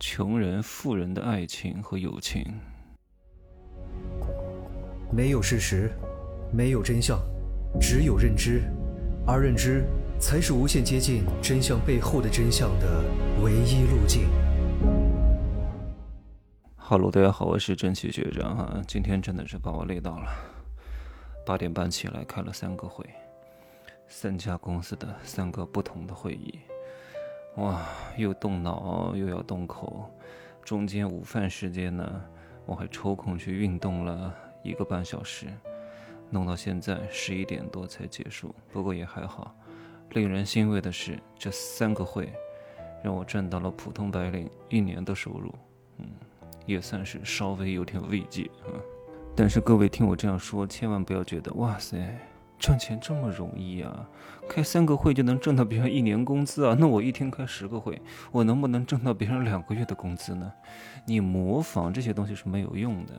穷人、富人的爱情和友情。没有事实，没有真相，只有认知，而认知才是无限接近真相背后的真相的唯一路径。哈喽，大家好，我是真奇学长哈，今天真的是把我累到了，八点半起来开了三个会，三家公司的三个不同的会议。哇，又动脑又要动口，中间午饭时间呢，我还抽空去运动了一个半小时，弄到现在十一点多才结束。不过也还好，令人欣慰的是，这三个会让我赚到了普通白领一年的收入，嗯，也算是稍微有点慰藉啊。但是各位听我这样说，千万不要觉得哇塞。赚钱这么容易啊？开三个会就能挣到别人一年工资啊？那我一天开十个会，我能不能挣到别人两个月的工资呢？你模仿这些东西是没有用的，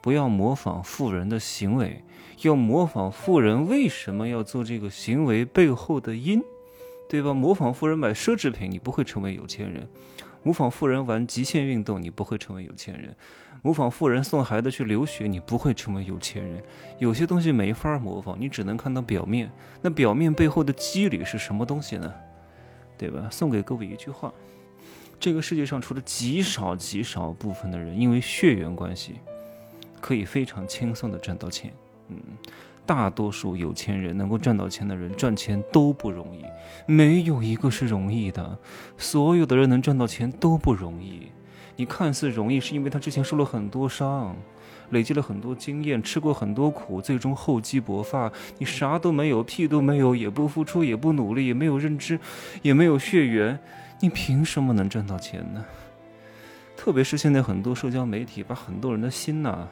不要模仿富人的行为，要模仿富人为什么要做这个行为背后的因，对吧？模仿富人买奢侈品，你不会成为有钱人；模仿富人玩极限运动，你不会成为有钱人。模仿富人送孩子去留学，你不会成为有钱人。有些东西没法模仿，你只能看到表面。那表面背后的机理是什么东西呢？对吧？送给各位一句话：这个世界上除了极少极少部分的人因为血缘关系，可以非常轻松的赚到钱。嗯，大多数有钱人能够赚到钱的人，赚钱都不容易，没有一个是容易的。所有的人能赚到钱都不容易。你看似容易，是因为他之前受了很多伤，累积了很多经验，吃过很多苦，最终厚积薄发。你啥都没有，屁都没有，也不付出，也不努力，也没有认知，也没有血缘，你凭什么能赚到钱呢？特别是现在很多社交媒体把很多人的心呐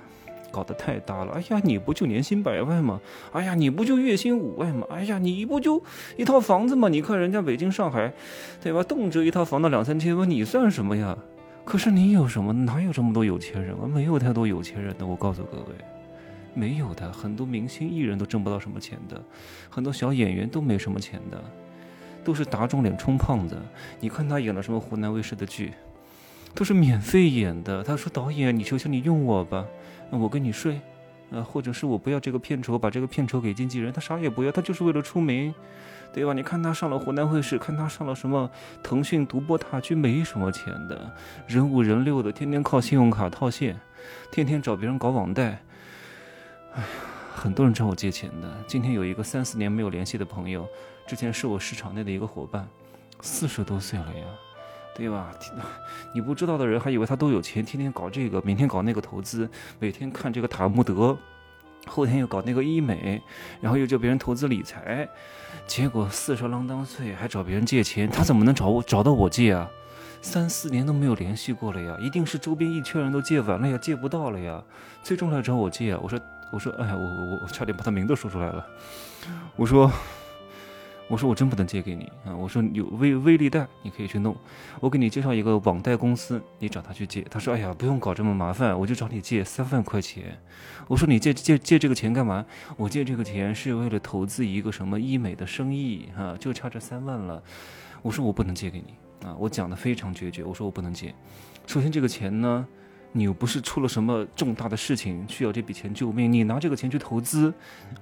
搞得太大了。哎呀，你不就年薪百万吗？哎呀，你不就月薪五万吗？哎呀，你不就一套房子吗？你看人家北京、上海，对吧？动辄一套房子两三千万，你算什么呀？可是你有什么？哪有这么多有钱人啊？没有太多有钱人的。我告诉各位，没有的。很多明星艺人都挣不到什么钱的，很多小演员都没什么钱的，都是打肿脸充胖子。你看他演了什么湖南卫视的剧，都是免费演的。他说：“导演，你求求你用我吧，我跟你睡，啊，或者是我不要这个片酬，把这个片酬给经纪人。他啥也不要，他就是为了出名。”对吧？你看他上了湖南卫视，看他上了什么腾讯独播大剧，没什么钱的，人五人六的，天天靠信用卡套现，天天找别人搞网贷。哎呀，很多人找我借钱的。今天有一个三四年没有联系的朋友，之前是我市场内的一个伙伴，四十多岁了呀，对吧？你不知道的人还以为他都有钱，天天搞这个，明天搞那个投资，每天看这个塔木德。后天又搞那个医美，然后又叫别人投资理财，结果四十郎当岁还找别人借钱，他怎么能找我找到我借啊？三四年都没有联系过了呀，一定是周边一圈人都借完了呀，借不到了呀，最终来找我借啊！我说我说哎呀，我我我差点把他名字说出来了，我说。我说我真不能借给你啊！我说有微微利贷，你可以去弄。我给你介绍一个网贷公司，你找他去借。他说：“哎呀，不用搞这么麻烦，我就找你借三万块钱。”我说：“你借借借这个钱干嘛？”我借这个钱是为了投资一个什么医美的生意啊，就差这三万了。我说我不能借给你啊！我讲的非常决绝，我说我不能借。首先这个钱呢。你又不是出了什么重大的事情需要这笔钱救命，你拿这个钱去投资，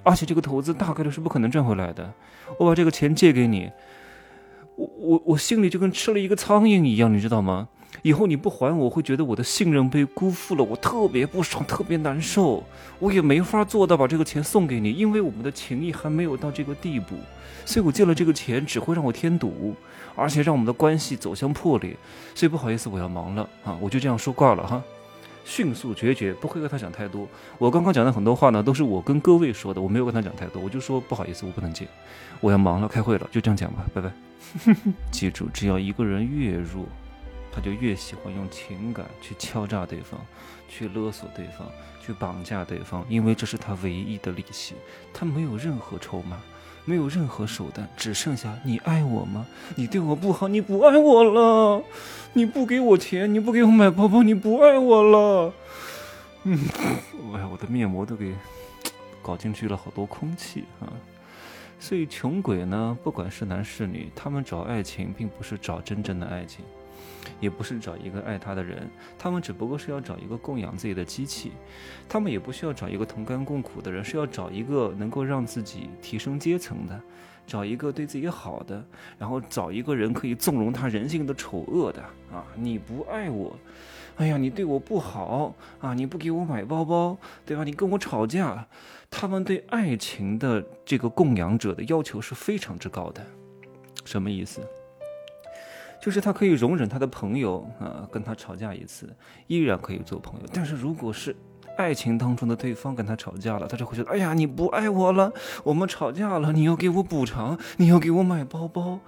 而且这个投资大概率是不可能赚回来的。我把这个钱借给你，我我我心里就跟吃了一个苍蝇一样，你知道吗？以后你不还我，会觉得我的信任被辜负了，我特别不爽，特别难受。我也没法做到把这个钱送给你，因为我们的情谊还没有到这个地步，所以我借了这个钱只会让我添堵，而且让我们的关系走向破裂。所以不好意思，我要忙了啊，我就这样说挂了哈。迅速决绝，不会跟他讲太多。我刚刚讲的很多话呢，都是我跟各位说的，我没有跟他讲太多，我就说不好意思，我不能接，我要忙了，开会了，就这样讲吧，拜拜。记住，只要一个人越弱，他就越喜欢用情感去敲诈对方，去勒索对方，去绑架对方，因为这是他唯一的利器，他没有任何筹码。没有任何手段，只剩下你爱我吗？你对我不好，你不爱我了。你不给我钱，你不给我买包包，你不爱我了。嗯，哎呀，我的面膜都给 搞进去了好多空气啊！所以穷鬼呢，不管是男是女，他们找爱情并不是找真正的爱情，也不是找一个爱他的人，他们只不过是要找一个供养自己的机器，他们也不需要找一个同甘共苦的人，是要找一个能够让自己提升阶层的，找一个对自己好的，然后找一个人可以纵容他人性的丑恶的啊！你不爱我，哎呀，你对我不好啊，你不给我买包包，对吧？你跟我吵架，他们对爱情的这个供养者的要求是非常之高的，什么意思？就是他可以容忍他的朋友啊跟他吵架一次，依然可以做朋友。但是如果是爱情当中的对方跟他吵架了，他就会觉得，哎呀，你不爱我了，我们吵架了，你要给我补偿，你要给我买包包。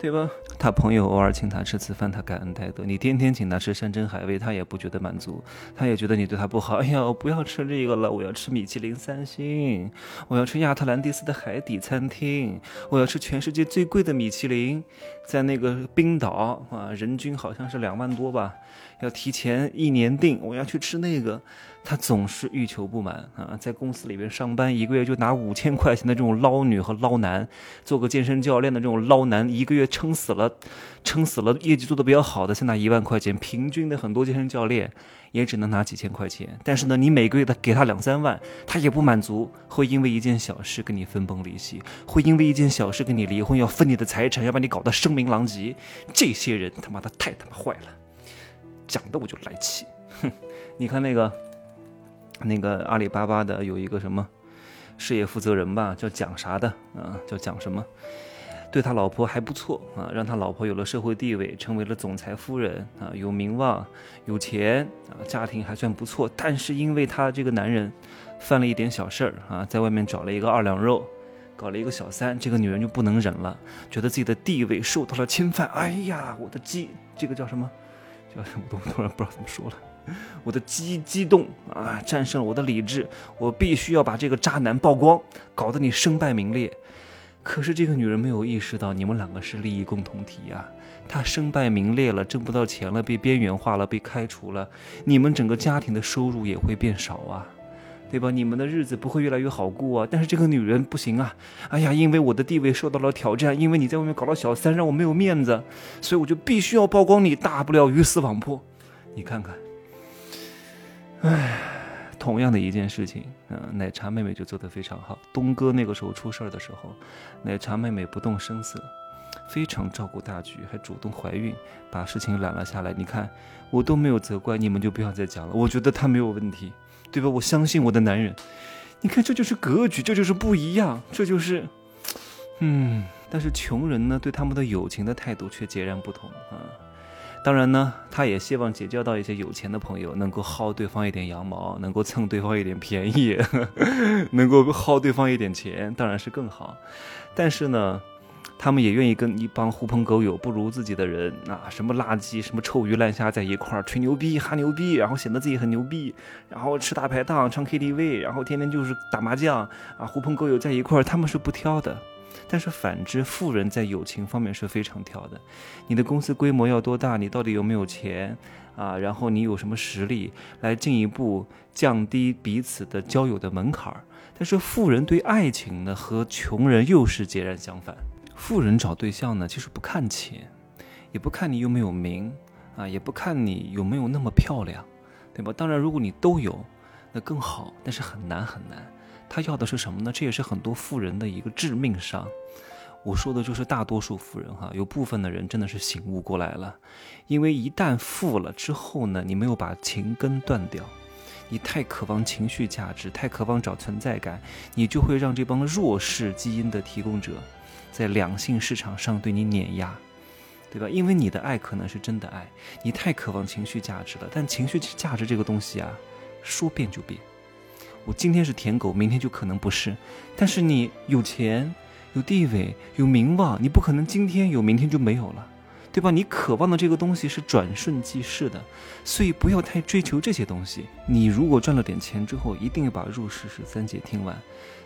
对吧？他朋友偶尔请他吃次饭，他感恩戴德；你天天请他吃山珍海味，他也不觉得满足，他也觉得你对他不好。哎呀，我不要吃这个了，我要吃米其林三星，我要吃亚特兰蒂斯的海底餐厅，我要吃全世界最贵的米其林，在那个冰岛啊，人均好像是两万多吧，要提前一年订，我要去吃那个。他总是欲求不满啊，在公司里边上班，一个月就拿五千块钱的这种捞女和捞男，做个健身教练的这种捞男，一个月撑死了，撑死了，业绩做的比较好的才拿一万块钱，平均的很多健身教练也只能拿几千块钱。但是呢，你每个月的给他两三万，他也不满足，会因为一件小事跟你分崩离析，会因为一件小事跟你离婚，要分你的财产，要把你搞得声名狼藉。这些人他妈的太他妈坏了，讲的我就来气。哼，你看那个。那个阿里巴巴的有一个什么事业负责人吧，叫蒋啥的啊，叫蒋什么，对他老婆还不错啊，让他老婆有了社会地位，成为了总裁夫人啊，有名望，有钱啊，家庭还算不错。但是因为他这个男人犯了一点小事儿啊，在外面找了一个二两肉，搞了一个小三，这个女人就不能忍了，觉得自己的地位受到了侵犯。哎呀，我的鸡，这个叫什么？叫什么？我突然不知道怎么说了。我的激激动啊，战胜了我的理智，我必须要把这个渣男曝光，搞得你身败名裂。可是这个女人没有意识到，你们两个是利益共同体啊。她身败名裂了，挣不到钱了，被边缘化了，被开除了，你们整个家庭的收入也会变少啊，对吧？你们的日子不会越来越好过啊。但是这个女人不行啊，哎呀，因为我的地位受到了挑战，因为你在外面搞了小三，让我没有面子，所以我就必须要曝光你，大不了鱼死网破。你看看。唉，同样的一件事情，嗯，奶茶妹妹就做得非常好。东哥那个时候出事儿的时候，奶茶妹妹不动声色，非常照顾大局，还主动怀孕，把事情揽了下来。你看，我都没有责怪你们，就不要再讲了。我觉得他没有问题，对吧？我相信我的男人。你看，这就是格局，这就是不一样，这就是，嗯。但是穷人呢，对他们的友情的态度却截然不同啊。当然呢，他也希望结交到一些有钱的朋友，能够薅对方一点羊毛，能够蹭对方一点便宜，能够薅对方一点钱，当然是更好。但是呢，他们也愿意跟一帮狐朋狗友不如自己的人啊，什么垃圾、什么臭鱼烂虾在一块儿吹牛逼、哈牛逼，然后显得自己很牛逼，然后吃大排档、唱 KTV，然后天天就是打麻将啊，狐朋狗友在一块儿，他们是不挑的。但是反之，富人在友情方面是非常挑的。你的公司规模要多大？你到底有没有钱啊？然后你有什么实力来进一步降低彼此的交友的门槛？但是富人对爱情呢，和穷人又是截然相反。富人找对象呢，其实不看钱，也不看你有没有名啊，也不看你有没有那么漂亮，对吧？当然，如果你都有，那更好，但是很难很难。他要的是什么呢？这也是很多富人的一个致命伤。我说的就是大多数富人哈，有部分的人真的是醒悟过来了，因为一旦富了之后呢，你没有把情根断掉，你太渴望情绪价值，太渴望找存在感，你就会让这帮弱势基因的提供者在两性市场上对你碾压，对吧？因为你的爱可能是真的爱，你太渴望情绪价值了，但情绪价值这个东西啊，说变就变。我今天是舔狗，明天就可能不是。但是你有钱、有地位、有名望，你不可能今天有，明天就没有了，对吧？你渴望的这个东西是转瞬即逝的，所以不要太追求这些东西。你如果赚了点钱之后，一定要把入世十三节听完。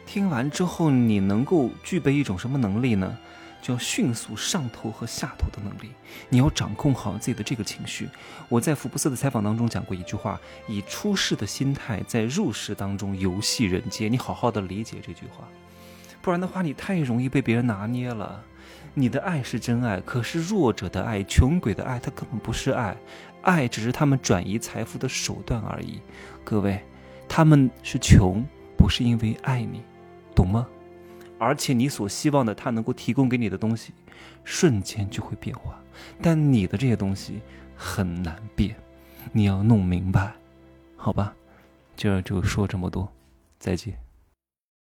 听完之后，你能够具备一种什么能力呢？叫迅速上头和下头的能力，你要掌控好自己的这个情绪。我在福布斯的采访当中讲过一句话：以出世的心态在入世当中游戏人间。你好好的理解这句话，不然的话，你太容易被别人拿捏了。你的爱是真爱，可是弱者的爱、穷鬼的爱，它根本不是爱，爱只是他们转移财富的手段而已。各位，他们是穷，不是因为爱你，懂吗？而且你所希望的他能够提供给你的东西，瞬间就会变化，但你的这些东西很难变，你要弄明白，好吧？今儿就说这么多，再见。